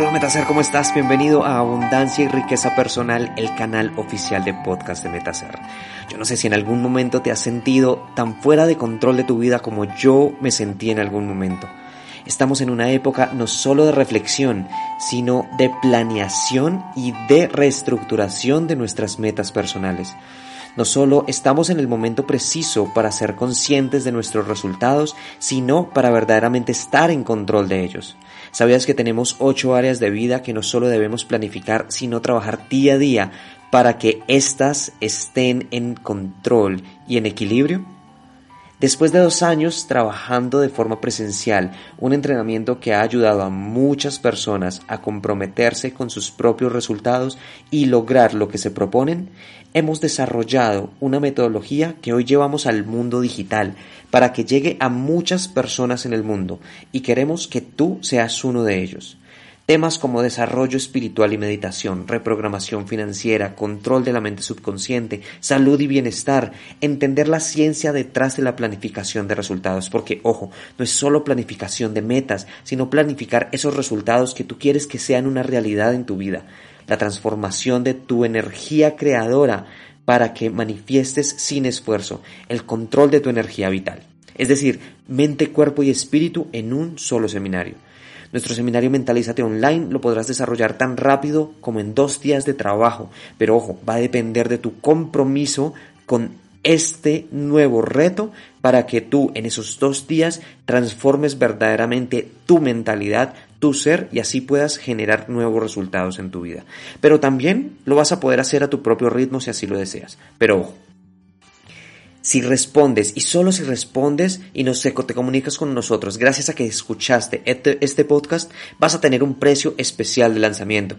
Hola Metacer, ¿cómo estás? Bienvenido a Abundancia y Riqueza Personal, el canal oficial de podcast de Metacer. Yo no sé si en algún momento te has sentido tan fuera de control de tu vida como yo me sentí en algún momento. Estamos en una época no solo de reflexión, sino de planeación y de reestructuración de nuestras metas personales. No solo estamos en el momento preciso para ser conscientes de nuestros resultados, sino para verdaderamente estar en control de ellos. ¿Sabías que tenemos ocho áreas de vida que no solo debemos planificar, sino trabajar día a día para que éstas estén en control y en equilibrio? Después de dos años trabajando de forma presencial, un entrenamiento que ha ayudado a muchas personas a comprometerse con sus propios resultados y lograr lo que se proponen, hemos desarrollado una metodología que hoy llevamos al mundo digital para que llegue a muchas personas en el mundo y queremos que tú seas uno de ellos. Temas como desarrollo espiritual y meditación, reprogramación financiera, control de la mente subconsciente, salud y bienestar, entender la ciencia detrás de la planificación de resultados, porque ojo, no es solo planificación de metas, sino planificar esos resultados que tú quieres que sean una realidad en tu vida, la transformación de tu energía creadora para que manifiestes sin esfuerzo el control de tu energía vital, es decir, mente, cuerpo y espíritu en un solo seminario. Nuestro seminario Mentalízate Online lo podrás desarrollar tan rápido como en dos días de trabajo, pero ojo, va a depender de tu compromiso con este nuevo reto para que tú en esos dos días transformes verdaderamente tu mentalidad, tu ser y así puedas generar nuevos resultados en tu vida. Pero también lo vas a poder hacer a tu propio ritmo si así lo deseas. Pero ojo, si respondes y solo si respondes y no sé, te comunicas con nosotros, gracias a que escuchaste este, este, podcast, vas a tener un precio especial de lanzamiento.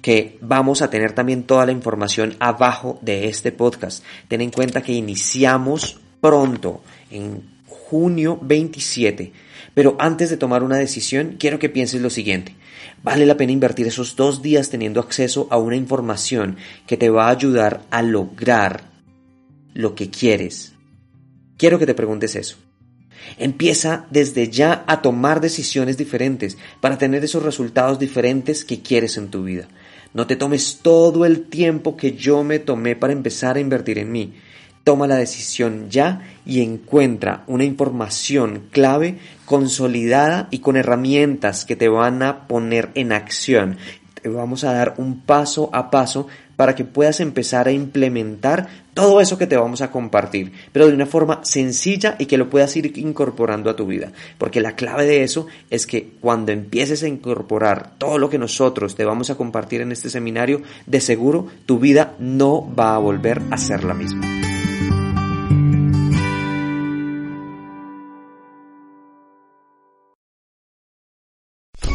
Que vamos a tener también toda la información abajo de este podcast. Ten en cuenta que iniciamos pronto, en junio 27. Pero antes de tomar una decisión, quiero que pienses lo siguiente. Vale la pena invertir esos dos días teniendo acceso a una información que te va a ayudar a lograr lo que quieres. Quiero que te preguntes eso. Empieza desde ya a tomar decisiones diferentes para tener esos resultados diferentes que quieres en tu vida. No te tomes todo el tiempo que yo me tomé para empezar a invertir en mí. Toma la decisión ya y encuentra una información clave, consolidada y con herramientas que te van a poner en acción. Te vamos a dar un paso a paso para que puedas empezar a implementar todo eso que te vamos a compartir, pero de una forma sencilla y que lo puedas ir incorporando a tu vida. Porque la clave de eso es que cuando empieces a incorporar todo lo que nosotros te vamos a compartir en este seminario, de seguro tu vida no va a volver a ser la misma.